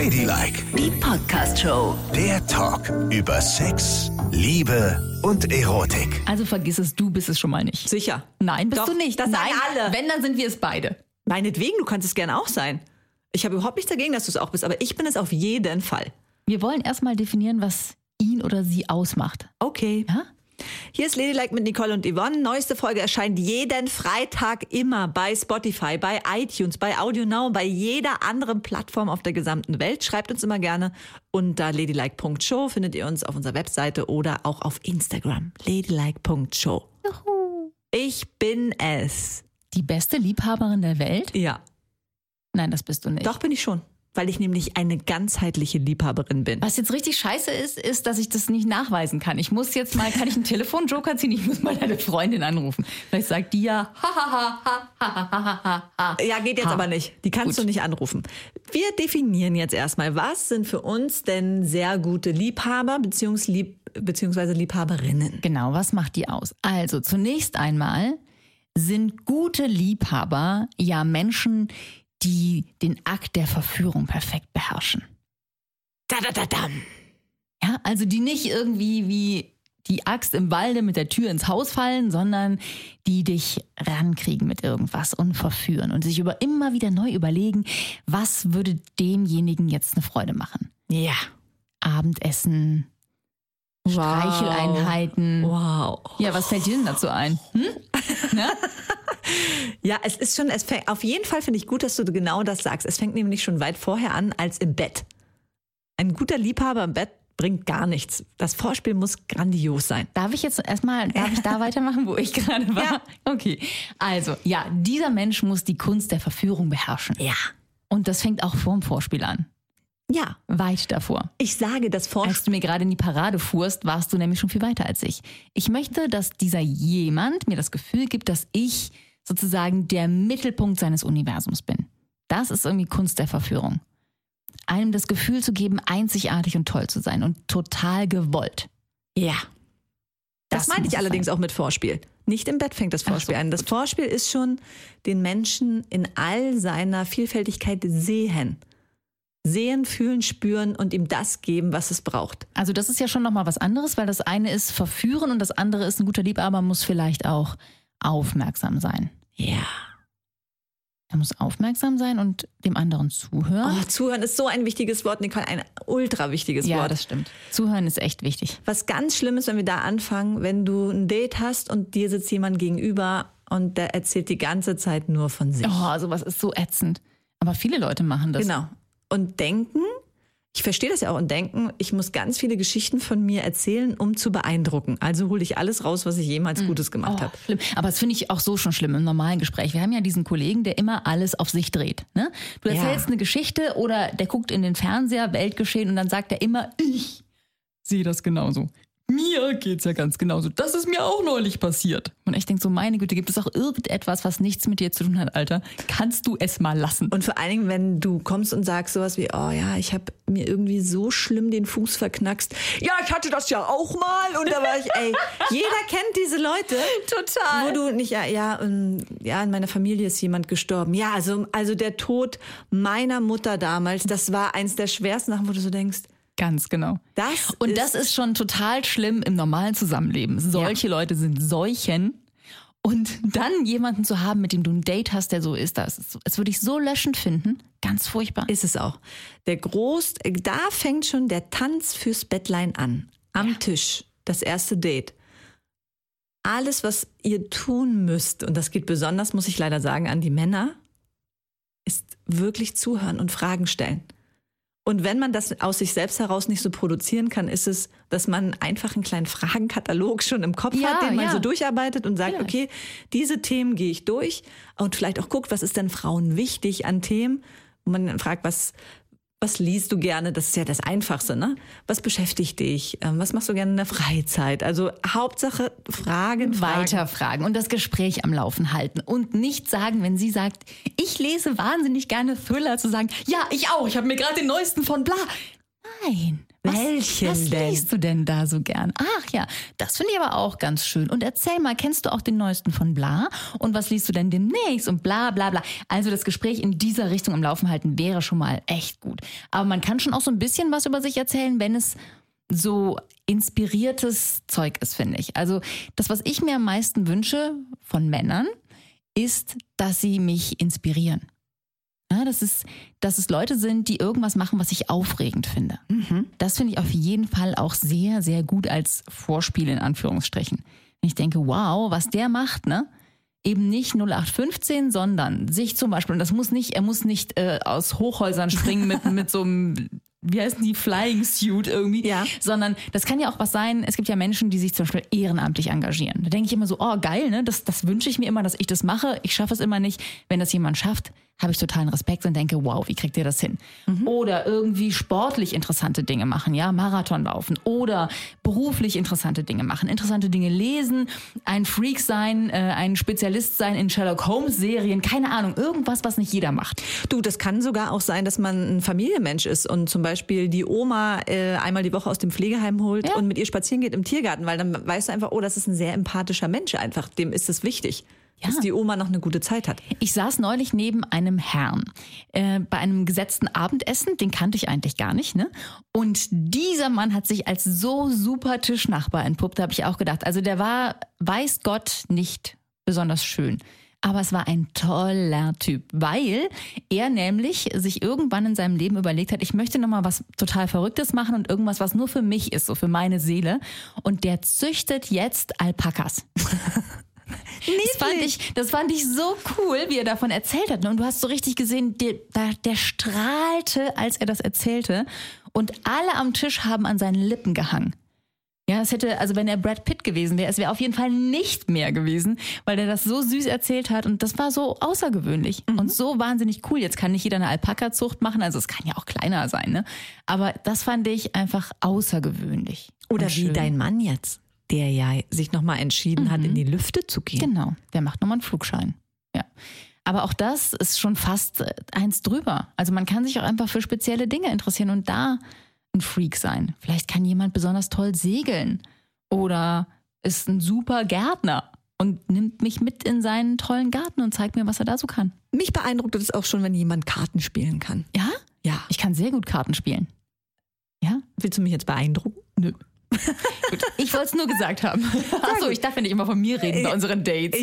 Ladylike, Die Podcast-Show. der Talk über Sex, Liebe und Erotik. Also vergiss es, du bist es schon mal nicht. Sicher. Nein, bist Doch, du nicht. das sagen Nein, alle. Wenn, dann sind wir es beide. Meinetwegen, du kannst es gerne auch sein. Ich habe überhaupt nichts dagegen, dass du es auch bist, aber ich bin es auf jeden Fall. Wir wollen erstmal definieren, was ihn oder sie ausmacht. Okay. Ja? Hier ist Ladylike mit Nicole und Yvonne. Neueste Folge erscheint jeden Freitag immer bei Spotify, bei iTunes, bei Audio Now, bei jeder anderen Plattform auf der gesamten Welt. Schreibt uns immer gerne unter ladylike.show findet ihr uns auf unserer Webseite oder auch auf Instagram. ladylike.show. Ich bin es. Die beste Liebhaberin der Welt? Ja, Nein, das bist du nicht. doch bin ich schon, weil ich nämlich eine ganzheitliche Liebhaberin bin. Was jetzt richtig scheiße ist, ist, dass ich das nicht nachweisen kann. Ich muss jetzt mal, kann ich einen Telefonjoker ziehen? Ich muss mal deine Freundin anrufen. Vielleicht sagt die ja, ha, ha, ha, ha, ha, ha, ha. Ja, geht jetzt ha. aber nicht. Die kannst Gut. du nicht anrufen. Wir definieren jetzt erstmal, was sind für uns denn sehr gute Liebhaber beziehungs beziehungsweise Liebhaberinnen? Genau, was macht die aus? Also zunächst einmal sind gute Liebhaber ja Menschen, die den Akt der Verführung perfekt beherrschen. Da, da, da, dam. Ja, also die nicht irgendwie wie die Axt im Walde mit der Tür ins Haus fallen, sondern die dich rankriegen mit irgendwas und verführen und sich über immer wieder neu überlegen, was würde demjenigen jetzt eine Freude machen. Ja. Abendessen, Streicheleinheiten. Wow. Ja, was fällt dir denn dazu ein? Hm? Ne? Ja, es ist schon, es fängt, auf jeden Fall finde ich gut, dass du genau das sagst. Es fängt nämlich schon weit vorher an als im Bett. Ein guter Liebhaber im Bett bringt gar nichts. Das Vorspiel muss grandios sein. Darf ich jetzt erstmal, darf ich da weitermachen, wo ich gerade war? Ja. Okay. Also, ja, dieser Mensch muss die Kunst der Verführung beherrschen. Ja. Und das fängt auch vor dem Vorspiel an. Ja. Weit davor. Ich sage, das Vorspiel. Als du mir gerade in die Parade fuhrst, warst du nämlich schon viel weiter als ich. Ich möchte, dass dieser jemand mir das Gefühl gibt, dass ich sozusagen der Mittelpunkt seines Universums bin. Das ist irgendwie Kunst der Verführung. Einem das Gefühl zu geben, einzigartig und toll zu sein und total gewollt. Ja. Das, Das meine muss ich allerdings sein. auch mit Vorspiel. Nicht im Bett fängt das Vorspiel so, an. Das Vorspiel ist schon den Menschen in all seiner Vielfältigkeit sehen. Sehen, fühlen, spüren und ihm das geben, was es braucht. Also das ist ja schon nochmal was anderes, weil das eine ist verführen und das andere ist ein guter Liebhaber muss vielleicht auch aufmerksam sein. Ja. Er muss aufmerksam sein und dem anderen zuhören. Oh, zuhören ist so ein wichtiges Wort, Nicole, ein ultra wichtiges ja, Wort. das stimmt. Zuhören ist echt wichtig. Was ganz schlimm ist, wenn wir da anfangen, wenn du ein Date hast und dir sitzt jemand gegenüber und der erzählt die ganze Zeit nur von sich. Oh, sowas ist so ätzend. Aber viele Leute machen das. Genau. Und denken, ich verstehe das ja auch, und denken, ich muss ganz viele Geschichten von mir erzählen, um zu beeindrucken. Also hole ich alles raus, was ich jemals Gutes gemacht Oh, habe. schlimm. Aber das finde ich auch so schon schlimm im normalen Gespräch. Wir haben ja diesen Kollegen, der immer alles auf sich dreht. Ne? Du Ja. erzählst eine Geschichte oder der guckt in den Fernseher, Weltgeschehen und dann sagt er immer, ich sehe das genauso. Mir geht's ja ganz genauso. Das ist mir auch neulich passiert. Und ich denke so, meine Güte, gibt es auch irgendetwas, was nichts mit dir zu tun hat, Alter? Kannst du es mal lassen? Und vor allen Dingen, wenn du kommst und sagst sowas wie, oh ja, ich habe mir irgendwie so schlimm den Fuß verknackst. Ja, ich hatte das ja auch mal. Und da war ich, ey, jeder kennt diese Leute. Total. Wo du nicht, ja, ja, ähm, ja, in meiner Familie ist jemand gestorben. Ja, also, also der Tod meiner Mutter damals, das war eins der schwersten Sachen, wo du so denkst, Ganz genau. Das und ist- das ist schon total schlimm im normalen Zusammenleben. Solche Leute sind Seuchen. Und dann jemanden zu haben, mit dem du ein Date hast, der so ist, das ist, das würde ich so löschend finden. Ganz furchtbar. Ist es auch. Der Groß, da fängt schon der Tanz fürs Bettlein an. Am Tisch. Das erste Date. Alles, was ihr tun müsst, und das geht besonders, muss ich leider sagen, an die Männer, ist wirklich zuhören und Fragen stellen. Und wenn man das aus sich selbst heraus nicht so produzieren kann, ist es, dass man einfach einen kleinen Fragenkatalog schon im Kopf Ja, hat, den man ja. so durcharbeitet und sagt, Vielleicht. okay, diese Themen gehe ich durch und vielleicht auch guckt, was ist denn Frauen wichtig an Themen? Und man fragt, was, was liest du gerne? Das ist ja das Einfachste, ne? Was beschäftigt dich? Ähm, Was machst du gerne in der Freizeit? Also Hauptsache Fragen, Fragen. Weiterfragen und das Gespräch am Laufen halten und nicht sagen, wenn sie sagt, ich lese wahnsinnig gerne Thriller, zu sagen, ja, ich auch, ich habe mir gerade den neuesten von bla. Nein, Was, Welchen was denn? liest du denn da so gern? Ach ja, das finde ich aber auch ganz schön. Und erzähl mal, kennst du auch den neuesten von bla? Und was liest du denn demnächst? Und bla bla bla. Also das Gespräch in dieser Richtung am Laufen halten wäre schon mal echt gut. Aber man kann schon auch so ein bisschen was über sich erzählen, wenn es so inspiriertes Zeug ist, finde ich. Also das, was ich mir am meisten wünsche von Männern, ist, dass sie mich inspirieren. Ja, das ist, dass es Leute sind, die irgendwas machen, was ich aufregend finde. Das finde ich auf jeden Fall auch sehr, sehr gut als Vorspiel in Anführungsstrichen. Ich denke, wow, was der macht, ne? Eben nicht 0815, sondern sich zum Beispiel, und das muss nicht, er muss nicht äh, aus Hochhäusern springen mit, mit so einem, wie heißen die, Flying Suit irgendwie, Ja. sondern das kann ja auch was sein, es gibt ja Menschen, die sich zum Beispiel ehrenamtlich engagieren. Da denke ich immer so, oh geil, ne? das, das wünsche ich mir immer, dass ich das mache. Ich schaffe es immer nicht. Wenn das jemand schafft, habe ich totalen Respekt und denke, wow, wie kriegt ihr das hin? Oder irgendwie sportlich interessante Dinge machen, ja, Marathon laufen oder beruflich interessante Dinge machen, interessante Dinge lesen, ein Freak sein, äh, ein Spezialist sein in Sherlock Holmes Serien, keine Ahnung, irgendwas, was nicht jeder macht. Du, das kann sogar auch sein, dass man ein Familienmensch ist und zum Beispiel die Oma äh, einmal die Woche aus dem Pflegeheim holt Ja. und mit ihr spazieren geht im Tiergarten, weil dann weißt du einfach, oh, das ist ein sehr empathischer Mensch einfach. Dem ist es wichtig, Ja. dass die Oma noch eine gute Zeit hat. Ich saß neulich neben einem Herrn äh, bei einem gesetzten Abendessen, den kannte ich eigentlich gar nicht, ne? Und dieser Mann hat sich als so super Tischnachbar entpuppt, da habe ich auch gedacht. Also der war, weiß Gott, nicht besonders schön. Aber es war ein toller Typ, weil er nämlich sich irgendwann in seinem Leben überlegt hat, ich möchte nochmal was total Verrücktes machen und irgendwas, was nur für mich ist, so für meine Seele. Und der züchtet jetzt Alpakas. Das fand, ich, das fand ich so cool, wie er davon erzählt hat. Und du hast so richtig gesehen, der, der, strahlte, als er das erzählte. Und alle am Tisch haben an seinen Lippen gehangen. Ja, es hätte, also wenn er Brad Pitt gewesen wäre, es wäre auf jeden Fall nicht mehr gewesen, weil er das so süß erzählt hat und das war so außergewöhnlich und so wahnsinnig cool. Jetzt kann nicht jeder eine Alpaka-Zucht machen, also es kann ja auch kleiner sein, ne? Aber das fand ich einfach außergewöhnlich. Oder wie schön. dein Mann jetzt, der ja sich nochmal entschieden hat, in die Lüfte zu gehen. Genau, der macht nochmal einen Flugschein. Ja. Aber auch das ist schon fast äh, eins drüber. Also man kann sich auch einfach für spezielle Dinge interessieren und da ein Freak sein. Vielleicht kann jemand besonders toll segeln oder ist ein super Gärtner und nimmt mich mit in seinen tollen Garten und zeigt mir, was er da so kann. Mich beeindruckt es auch schon, wenn jemand Karten spielen kann. Ja? Ja. Ich kann sehr gut Karten spielen. Ja? Willst du mich jetzt beeindrucken? Nö. Gut, ich wollte es nur gesagt haben. Achso, ich darf ja nicht immer von mir reden bei unseren Dates.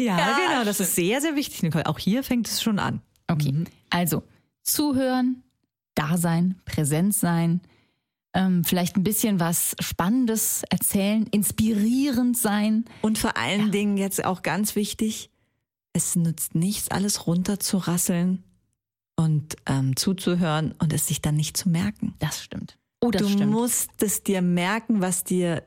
genau. Das ist sehr, sehr wichtig, Nicole. Auch hier fängt es schon an. Okay, also zuhören, da sein, präsent sein, ähm, vielleicht ein bisschen was Spannendes erzählen, inspirierend sein. Und vor allen Dingen jetzt auch ganz wichtig, es nützt nichts, alles runterzurasseln und ähm, zuzuhören und es sich dann nicht zu merken. Das stimmt. Oh, das du stimmt. musst es dir merken, was dir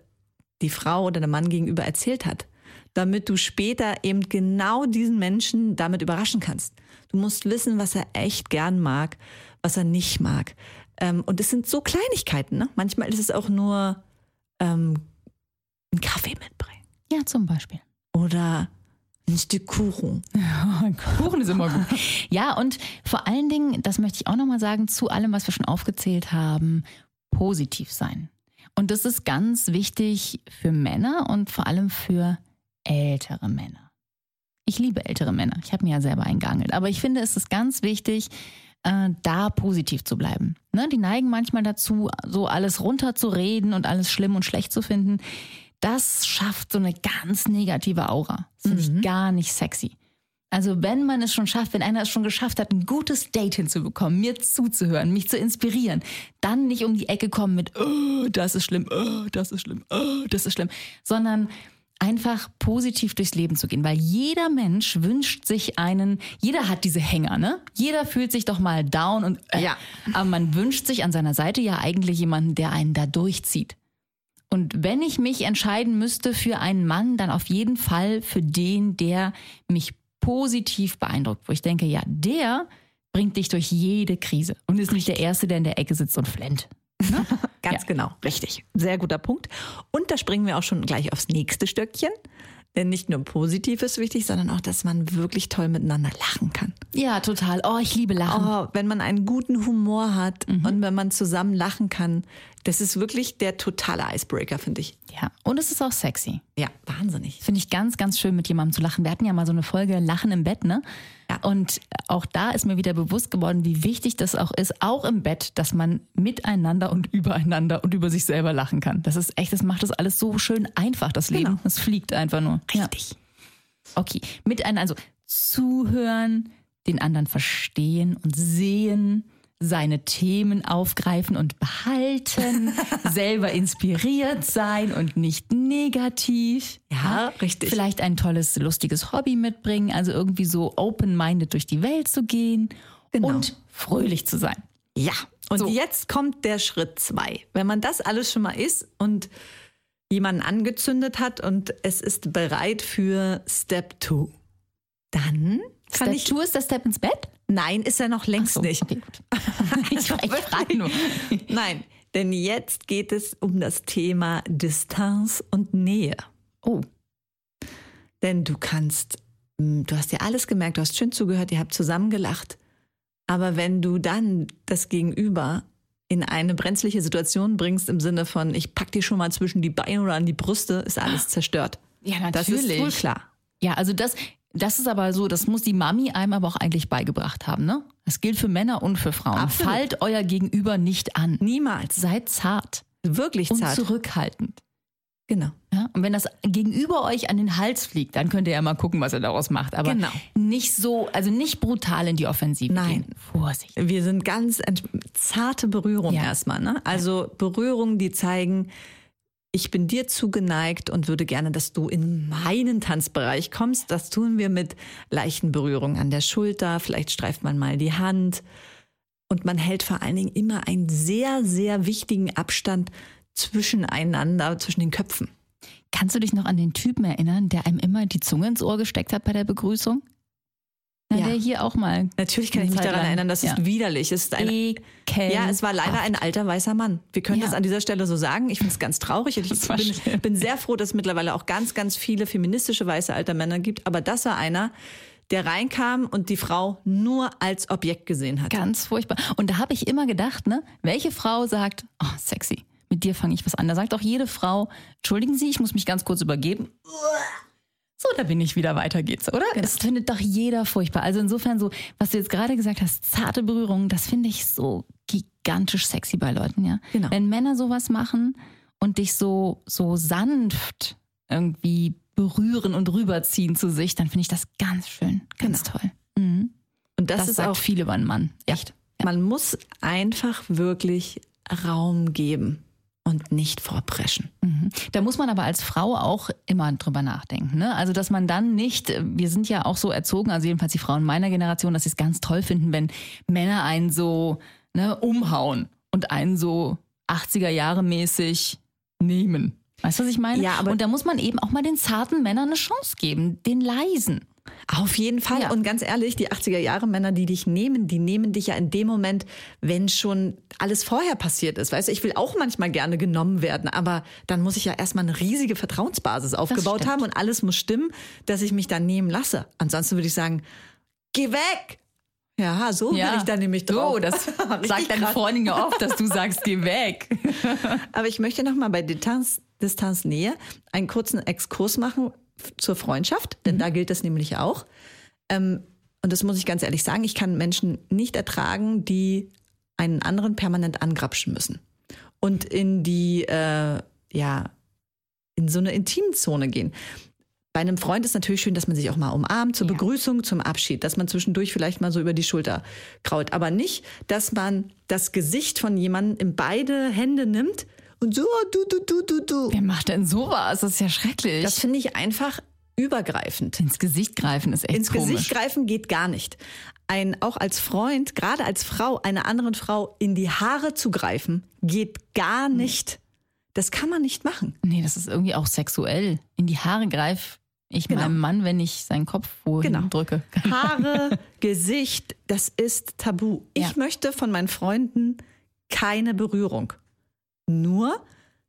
die Frau oder der Mann gegenüber erzählt hat, damit du später eben genau diesen Menschen damit überraschen kannst. Du musst wissen, was er echt gern mag, was er nicht mag. Ähm, und es sind so Kleinigkeiten. Ne? Manchmal ist es auch nur ähm, einen Kaffee mitbringen Ja, zum Beispiel. oder ein Stück Kuchen. Kuchen ist immer gut. Ja, und vor allen Dingen, das möchte ich auch nochmal sagen, zu allem, was wir schon aufgezählt haben, positiv sein. Und das ist ganz wichtig für Männer und vor allem für ältere Männer. Ich liebe ältere Männer. Ich habe mir ja selber eingeangelt. Aber ich finde, es ist ganz wichtig, äh, da positiv zu bleiben. Ne? Die neigen manchmal dazu, so alles runterzureden und alles schlimm und schlecht zu finden. Das schafft so eine ganz negative Aura. Das finde ich gar nicht sexy. Also wenn man es schon schafft, wenn einer es schon geschafft hat, ein gutes Date hinzubekommen, mir zuzuhören, mich zu inspirieren, dann nicht um die Ecke kommen mit, oh, das ist schlimm, oh, das ist schlimm, oh, das ist schlimm, sondern einfach positiv durchs Leben zu gehen, weil jeder Mensch wünscht sich einen, jeder hat diese Hänger, ne? Jeder fühlt sich doch mal down und äh, Ja. aber man wünscht sich an seiner Seite ja eigentlich jemanden, der einen da durchzieht. Und wenn ich mich entscheiden müsste für einen Mann, dann auf jeden Fall für den, der mich positiv beeindruckt, wo ich denke, ja, der bringt dich durch jede Krise und ist nicht der Erste, der in der Ecke sitzt und flennt. Ganz Ja. genau, richtig. Sehr guter Punkt. Und da springen wir auch schon gleich aufs nächste Stöckchen. Denn nicht nur positiv ist wichtig, sondern auch, dass man wirklich toll miteinander lachen kann. Ja, total. Oh, ich liebe Lachen. Oh, wenn man einen guten Humor hat und wenn man zusammen lachen kann, das ist wirklich der totale Icebreaker, finde ich. Ja, und es ist auch sexy. Ja, wahnsinnig. Finde ich ganz, ganz schön, mit jemandem zu lachen. Wir hatten ja mal so eine Folge Lachen im Bett, ne? Ja. Und auch da ist mir wieder bewusst geworden, wie wichtig das auch ist, auch im Bett, dass man miteinander und übereinander und über sich selber lachen kann. Das ist echt, das macht das alles so schön einfach, das Leben. Genau. Es fliegt einfach nur. Richtig. Ja. Okay, miteinander, also zuhören, den anderen verstehen und sehen, seine Themen aufgreifen und behalten, selber inspiriert sein und nicht negativ. Ja, richtig. Vielleicht ein tolles, lustiges Hobby mitbringen, also irgendwie so open-minded durch die Welt zu gehen Genau. und fröhlich zu sein. Ja, und So. jetzt kommt der Schritt zwei. Wenn man das alles schon mal ist und jemanden angezündet hat und es ist bereit für Step two, dann kann Step ich. two ist der Step ins Bett? Nein, ist er noch längst So, nicht. Okay, ich frage nur. Nein, denn jetzt geht es um das Thema Distanz und Nähe. Oh, Denn du kannst, mm, du hast dir alles gemerkt, du hast schön zugehört, ihr habt zusammen gelacht. Aber wenn du dann das Gegenüber in eine brenzliche Situation bringst, im Sinne von, ich pack dir schon mal zwischen die Beine oder an die Brüste, ist alles zerstört. ja, Das ist natürlich. wohl klar. Ja, also das, das ist aber so, das muss die Mami einem aber auch eigentlich beigebracht haben, ne? Das gilt für Männer und für Frauen. Absolut. Fallt euer Gegenüber nicht an. Niemals. Seid zart Wirklich und zart. zurückhaltend. Genau. Ja? Und wenn das Gegenüber euch an den Hals fliegt, dann könnt ihr ja mal gucken, was er daraus macht. Aber Genau. nicht so, also nicht brutal in die Offensive Nein. gehen. Vorsicht. Wir sind ganz zarte Berührung Ja. erstmal. Ne? Also Berührungen, die zeigen, ich bin dir zugeneigt und würde gerne, dass du in meinen Tanzbereich kommst. Das tun wir mit leichten Berührungen an der Schulter. Vielleicht streift man mal die Hand. Und man hält vor allen Dingen immer einen sehr, sehr wichtigen Abstand zwischeneinander, zwischen den Köpfen. Kannst du dich noch an den Typen erinnern, der einem immer die Zunge ins Ohr gesteckt hat bei der Begrüßung? Ja. Der hier auch mal. Natürlich kann ich mich Zeit daran lang. erinnern, das ist Ja. widerlich. Es ist ein. Ja, es war leider ein alter weißer Mann. Wir können Ja. das an dieser Stelle so sagen. Ich finde es ganz traurig. Ich bin, bin sehr froh, dass es mittlerweile auch ganz, ganz viele feministische weiße alte Männer gibt. Aber das war einer, der reinkam und die Frau nur als Objekt gesehen hat. Ganz furchtbar. Und da habe ich immer gedacht, ne, welche Frau sagt, oh, sexy, mit dir fange ich was an. Da sagt auch jede Frau, entschuldigen Sie, ich muss mich ganz kurz übergeben. So, da bin ich wieder, weiter geht's, oder? Genau. Das findet doch jeder furchtbar. Also insofern so, was du jetzt gerade gesagt hast, zarte Berührungen, das finde ich so gigantisch sexy bei Leuten, ja. Genau. Wenn Männer sowas machen und dich so, so sanft irgendwie berühren und rüberziehen zu sich, dann finde ich das ganz schön, ganz toll. Mhm. Und das, Das, ist sagt auch, viel über einen Mann. Echt. man muss einfach wirklich Raum geben und nicht vorpreschen. Mhm. Da muss man aber als Frau auch immer drüber nachdenken. Ne? Also, dass man dann nicht, wir sind ja auch so erzogen, also jedenfalls die Frauen meiner Generation, dass sie es ganz toll finden, wenn Männer einen so ne, umhauen und einen so 80er Jahre mäßig nehmen. Weißt du, was ich meine? Ja, aber- und da muss man eben auch mal den zarten Männern eine Chance geben, den leisen. Auf jeden Fall. Ja. Und ganz ehrlich, die 80er Jahre Männer, die dich nehmen, die nehmen dich ja in dem Moment, wenn schon alles vorher passiert ist. Weißt du, ich will auch manchmal gerne genommen werden, aber dann muss ich ja erstmal eine riesige Vertrauensbasis aufgebaut haben und alles muss stimmen, dass ich mich dann nehmen lasse. Ansonsten würde ich sagen, geh weg! Ja, so bin ich dann nämlich drauf. So, das sagt deine. Freundin ja oft, dass du sagst, geh weg. Aber ich möchte noch mal bei Distanz, Distanznähe einen kurzen Exkurs machen zur Freundschaft, denn da gilt das nämlich auch. Ähm, und das muss ich ganz ehrlich sagen, ich kann Menschen nicht ertragen, die einen anderen permanent angrapschen müssen. Und in die, äh, ja, in so eine Intimzone gehen. Bei einem Freund ist natürlich schön, dass man sich auch mal umarmt, zur Ja. Begrüßung, zum Abschied, dass man zwischendurch vielleicht mal so über die Schulter kraut. Aber nicht, dass man das Gesicht von jemandem in beide Hände nimmt und so, du, du, du, du, du. Wer macht denn sowas? Das ist ja schrecklich. Das finde ich einfach übergreifend. ins Gesicht greifen ist echt Ins komisch. Gesicht greifen geht gar nicht. Ein, auch als Freund, gerade als Frau, einer anderen Frau in die Haare zu greifen, geht gar nicht. Das kann man nicht machen. Nee, das ist irgendwie auch sexuell. In die Haare greif ich Genau. meinem Mann, wenn ich seinen Kopf wohin Genau. drücke. Haare, Gesicht, das ist tabu. Ich Ja. möchte von meinen Freunden keine Berührung. Nur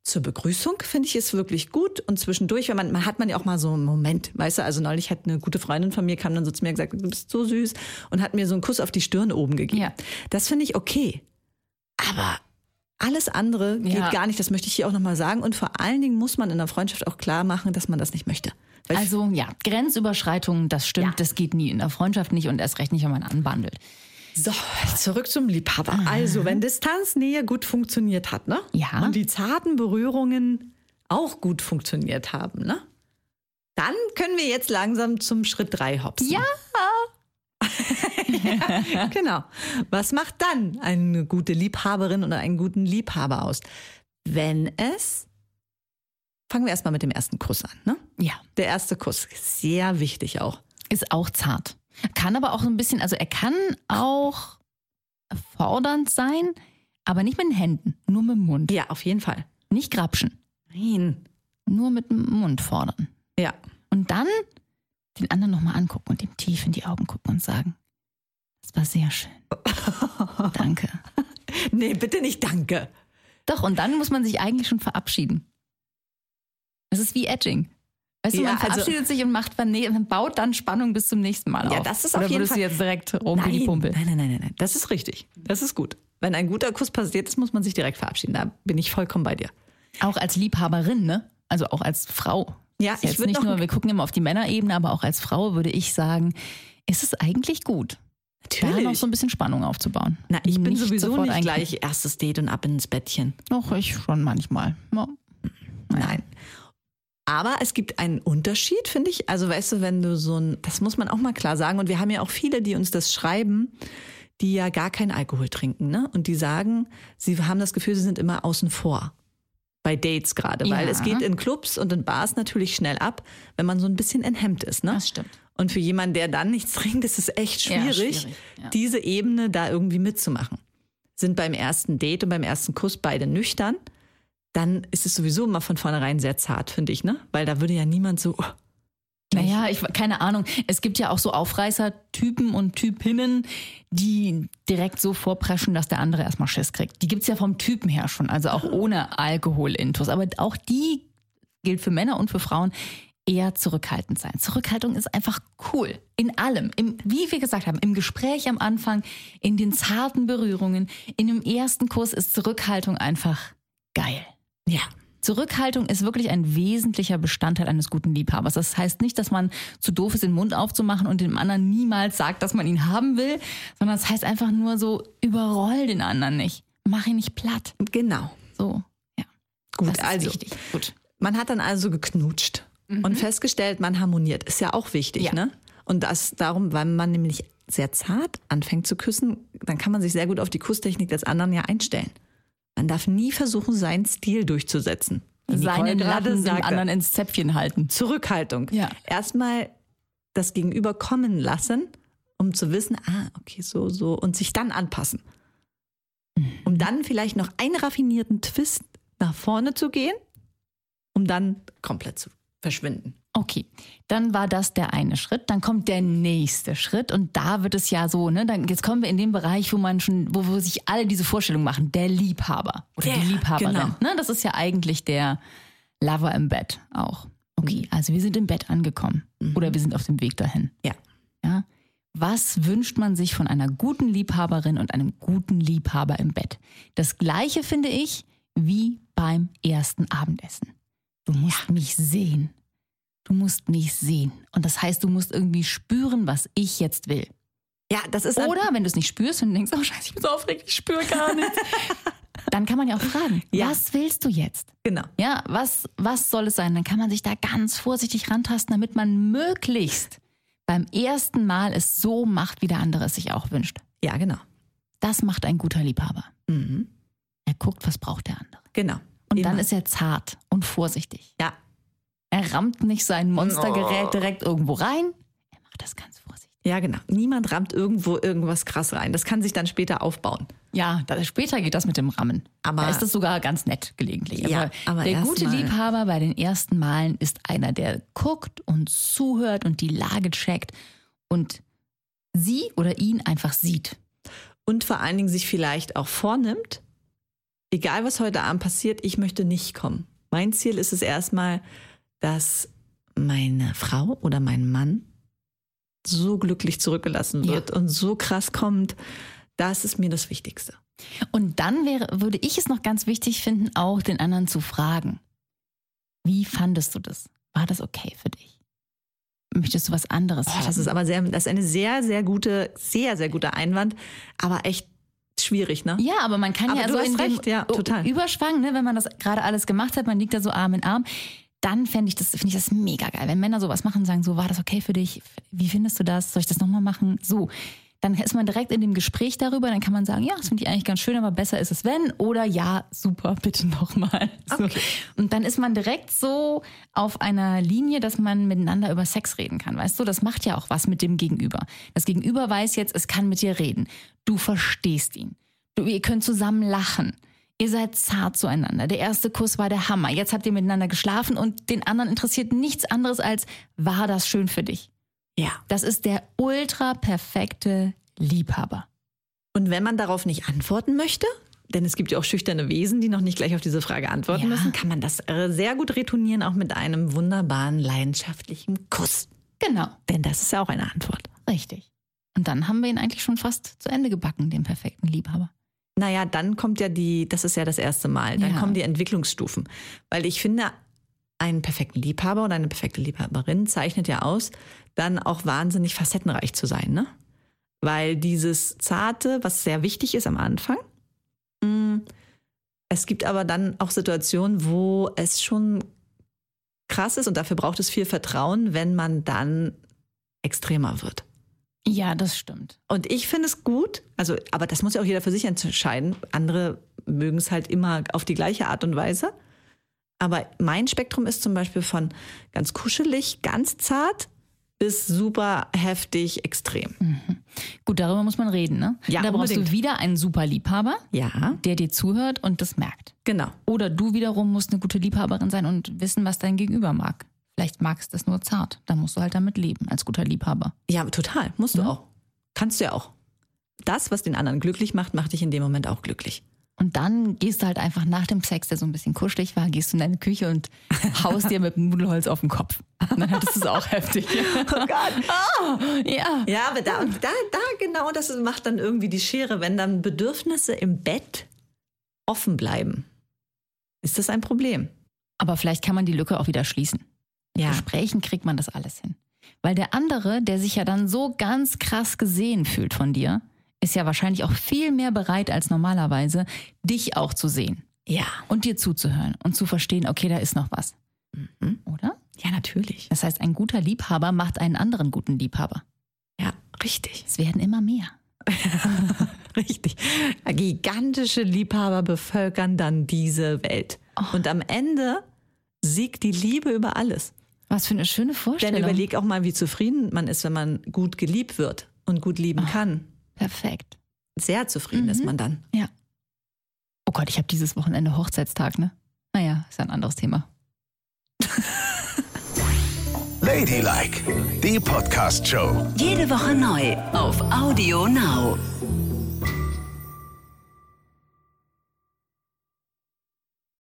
zur Begrüßung finde ich es wirklich gut und zwischendurch, wenn man, man hat man ja auch mal so einen Moment, weißt du, also neulich hat eine gute Freundin von mir kam dann so zu mir und gesagt, du bist so süß und hat mir so einen Kuss auf die Stirn oben gegeben. Ja. Das finde ich okay. Aber alles andere geht Ja. gar nicht, das möchte ich hier auch nochmal sagen und vor allen Dingen muss man in der Freundschaft auch klar machen, dass man das nicht möchte. Weil Also ja, Grenzüberschreitungen, das stimmt, Ja. das geht nie in der Freundschaft nicht und erst recht nicht, wenn man anbandelt. So, zurück zum Liebhaber. Also, wenn Distanznähe gut funktioniert hat, ne? Ja. Und die zarten Berührungen auch gut funktioniert haben, ne? Dann können wir jetzt langsam zum Schritt drei hopsen. Ja. Genau. Was macht dann eine gute Liebhaberin oder einen guten Liebhaber aus? Wenn es. Fangen wir erstmal mit dem ersten Kuss an, ne? Ja, Der erste Kuss, sehr wichtig auch. ist auch zart. Kann aber auch so ein bisschen, also er kann auch fordernd sein, aber nicht mit den Händen, nur mit dem Mund. Ja, auf jeden Fall. Nicht grapschen, Nein. nur mit dem Mund fordern. Ja. Und dann den anderen nochmal angucken und ihm tief in die Augen gucken und sagen, das war sehr schön. Danke. Nee, bitte nicht danke. Doch, und dann muss man sich eigentlich schon verabschieden. Das ist wie Edging. Weißt du, Ja, man also- verabschiedet sich und macht man baut dann Spannung bis zum nächsten Mal Ja, auf. das ist Oder auf jeden würdest Fall- du jetzt direkt rumpel die Nein, Pumpel? nein, nein, nein, nein, nein. Das ist richtig. Das ist gut. Wenn ein guter Kuss passiert ist, muss man sich direkt verabschieden. Da bin ich vollkommen bei dir. Auch als Liebhaberin, ne? Also auch als Frau. Ja, ich jetzt würd nicht noch- nur, wir gucken immer auf die Männerebene, aber auch als Frau würde ich sagen, ist es eigentlich gut, da noch so ein bisschen Spannung aufzubauen. Na, ich bin Nicht sowieso nicht gleich erstes Date und ab ins Bettchen. Doch, ich schon manchmal. Ja. Nein. Aber es gibt einen Unterschied, finde ich. Also weißt du, wenn du so ein, das muss man auch mal klar sagen. Und wir haben ja auch viele, die uns das schreiben, die ja gar keinen Alkohol trinken, ne? Und die sagen, sie haben das Gefühl, sie sind immer außen vor. Bei Dates gerade, weil Ja. es geht in Clubs und in Bars natürlich schnell ab, wenn man so ein bisschen enthemmt ist, ne? Das stimmt. Und für jemanden, der dann nichts trinkt, ist es echt Ja, schwierig, schwierig, ja. diese Ebene da irgendwie mitzumachen. Sind beim ersten Date und beim ersten Kuss beide nüchtern, dann ist es sowieso immer von vornherein sehr zart, finde ich, ne? Weil da würde ja niemand so, oh, Naja, ich keine Ahnung. Es gibt ja auch so Aufreißer-Typen und Typinnen, die direkt so vorpreschen, dass der andere erstmal Schiss kriegt. Die gibt's ja vom Typen her schon, also auch ohne Alkohol-Intus. Aber auch die gilt für Männer und für Frauen eher zurückhaltend sein. Zurückhaltung ist einfach cool. In allem. Im, wie wir gesagt haben, im Gespräch am Anfang, in den zarten Berührungen, in dem ersten Kuss ist Zurückhaltung einfach geil. Ja. Zurückhaltung ist wirklich ein wesentlicher Bestandteil eines guten Liebhabers. Das heißt nicht, dass man zu doof ist, den Mund aufzumachen und dem anderen niemals sagt, dass man ihn haben will, sondern es heißt einfach nur so, überroll den anderen nicht. Mach ihn nicht platt. Genau. So, ja. Gut, Das ist also wichtig. Gut. man hat dann also geknutscht und festgestellt, man harmoniert. Ist ja auch wichtig, Mhm. Ja. ne? Und das darum, weil man nämlich sehr zart anfängt zu küssen, dann kann man sich sehr gut auf die Kusstechnik des anderen ja einstellen. Man darf nie versuchen, seinen Stil durchzusetzen. Wie Seine Nicole Latten dem anderen ins Zäpfchen halten. Zurückhaltung. Ja. Erstmal das Gegenüber kommen lassen, um zu wissen, ah, okay, so, so, und sich dann anpassen. Um dann vielleicht noch einen raffinierten Twist nach vorne zu gehen, um dann komplett zu verschwinden. Okay, dann war das der eine Schritt. Dann kommt der nächste Schritt und da wird es ja so, ne? Dann jetzt kommen wir in den Bereich, wo man schon, wo, wo sich alle diese Vorstellung machen, der Liebhaber oder Der, die Liebhaberin. genau. Ne? Das ist ja eigentlich der Lover im Bett auch. Okay, also wir sind im Bett angekommen oder wir sind auf dem Weg dahin. Ja. Ja. Was wünscht man sich von einer guten Liebhaberin und einem guten Liebhaber im Bett? Das gleiche finde ich wie beim ersten Abendessen. Du musst mich sehen. Du musst mich sehen. Und das heißt, du musst irgendwie spüren, was ich jetzt will. Ja, das ist Oder wenn du es nicht spürst und du denkst, oh scheiße, ich bin so aufgeregt, ich spüre gar nichts. Dann kann man ja auch fragen, Ja. was willst du jetzt? genau. Ja, was, was soll es sein? Dann kann man sich da ganz vorsichtig rantasten, damit man möglichst beim ersten Mal es so macht, wie der andere es sich auch wünscht. Ja, genau. Das macht ein guter Liebhaber. Mhm. Er guckt, was braucht der andere. Genau. Und dann Immer. ist er zart und vorsichtig. ja, Er rammt nicht sein Monstergerät Oh. direkt irgendwo rein. Er macht das ganz vorsichtig. ja, genau. Niemand rammt irgendwo irgendwas krass rein. Das kann sich dann später aufbauen. Ja, da, später geht das mit dem Rammen. Aber- da ist das sogar ganz nett gelegentlich. Ja, aber, aber der gute mal- Liebhaber bei den ersten Malen ist einer, der guckt und zuhört und die Lage checkt und sie oder ihn einfach sieht. Und vor allen Dingen sich vielleicht auch vornimmt, egal was heute Abend passiert, ich möchte nicht kommen. Mein Ziel ist es erstmal, dass meine Frau oder mein Mann so glücklich zurückgelassen wird ja. und so krass kommt. Das ist mir das Wichtigste. Und dann wäre, würde ich es noch ganz wichtig finden, auch den anderen zu fragen. Wie fandest du das? War das okay für dich? Möchtest du was anderes oh, Das ist aber sehr, das ist eine sehr, sehr gute, sehr, sehr guter Einwand, aber echt schwierig, ne? Ja, aber man kann aber ja so in recht, dem ja, total. Überschwang, ne, wenn man das gerade alles gemacht hat, man liegt da so Arm in Arm, dann fände ich das, finde ich das mega geil. Wenn Männer sowas machen, sagen so, war das okay für dich? Wie findest du das? Soll ich das nochmal machen? So dann ist man direkt in dem Gespräch darüber, dann kann man sagen, ja, das finde ich eigentlich ganz schön, aber besser ist es wenn oder ja, super, bitte nochmal. So. Okay. Und dann ist man direkt so auf einer Linie, dass man miteinander über Sex reden kann, weißt du? Das macht ja auch was mit dem Gegenüber. Das Gegenüber weiß jetzt, es kann mit dir reden. Du verstehst ihn. Du, ihr könnt zusammen lachen. Ihr seid zart zueinander. Der erste Kuss war der Hammer. Jetzt habt ihr miteinander geschlafen und den anderen interessiert nichts anderes als, war das schön für dich? Ja. Das ist der ultra perfekte Liebhaber. Und wenn man darauf nicht antworten möchte, denn es gibt ja auch schüchterne Wesen, die noch nicht gleich auf diese Frage antworten ja. müssen, kann man das äh, sehr gut retournieren, auch mit einem wunderbaren, leidenschaftlichen Kuss. Genau. Denn das ist ja auch eine Antwort. Richtig. Und dann haben wir ihn eigentlich schon fast zu Ende gebacken, den perfekten Liebhaber. Naja, dann kommt ja die, das ist ja das erste Mal, dann ja. kommen die Entwicklungsstufen. Weil ich finde, einen perfekten Liebhaber oder eine perfekte Liebhaberin zeichnet ja aus, dann auch wahnsinnig facettenreich zu sein, ne? Weil dieses Zarte, was sehr wichtig ist am Anfang, mm, es gibt aber dann auch Situationen, wo es schon krass ist und dafür braucht es viel Vertrauen, wenn man dann extremer wird. Ja, das stimmt. Und ich finde es gut, also, aber das muss ja auch jeder für sich entscheiden. Andere mögen es halt immer auf die gleiche Art und Weise. Aber mein Spektrum ist zum Beispiel von ganz kuschelig, ganz zart bis super heftig, extrem. Mhm. Gut, darüber muss man reden, ne? Ja, da brauchst du wieder einen super Liebhaber, ja. der dir zuhört und das merkt. Genau. Oder du wiederum musst eine gute Liebhaberin sein und wissen, was dein Gegenüber mag. Vielleicht magst du es nur zart. Dann musst du halt damit leben, als guter Liebhaber. Ja, total. Musst du ja. auch. Kannst du ja auch. Das, was den anderen glücklich macht, macht dich in dem Moment auch glücklich. Und dann gehst du halt einfach nach dem Sex, der so ein bisschen kuschelig war, gehst du in deine Küche und haust dir mit Nudelholz auf den Kopf. Und dann hättest du es auch heftig. Oh Gott. Oh, ja. Ja, aber da, da, da genau das macht dann irgendwie die Schere. Wenn dann Bedürfnisse im Bett offen bleiben, ist das ein Problem. Aber vielleicht kann man die Lücke auch wieder schließen. Ja. Gesprächen kriegt man das alles hin. Weil der andere, der sich ja dann so ganz krass gesehen fühlt von dir, ist ja wahrscheinlich auch viel mehr bereit als normalerweise, dich auch zu sehen. Ja. Und dir zuzuhören und zu verstehen, okay, da ist noch was. Mhm. Oder? Ja, natürlich. Das heißt, ein guter Liebhaber macht einen anderen guten Liebhaber. Ja, richtig. Es werden immer mehr. richtig. Gigantische Liebhaber bevölkern dann diese Welt. Oh. Und am Ende siegt die Liebe über alles. Was für eine schöne Vorstellung. Denn überleg auch mal, wie zufrieden man ist, wenn man gut geliebt wird und gut lieben oh. kann. Perfekt. Sehr zufrieden mhm. ist man dann. Ja. Oh Gott, ich habe dieses Wochenende Hochzeitstag, ne? Naja, ist ein anderes Thema. Ladylike, die Podcast-Show. Jede Woche neu auf Audio Now.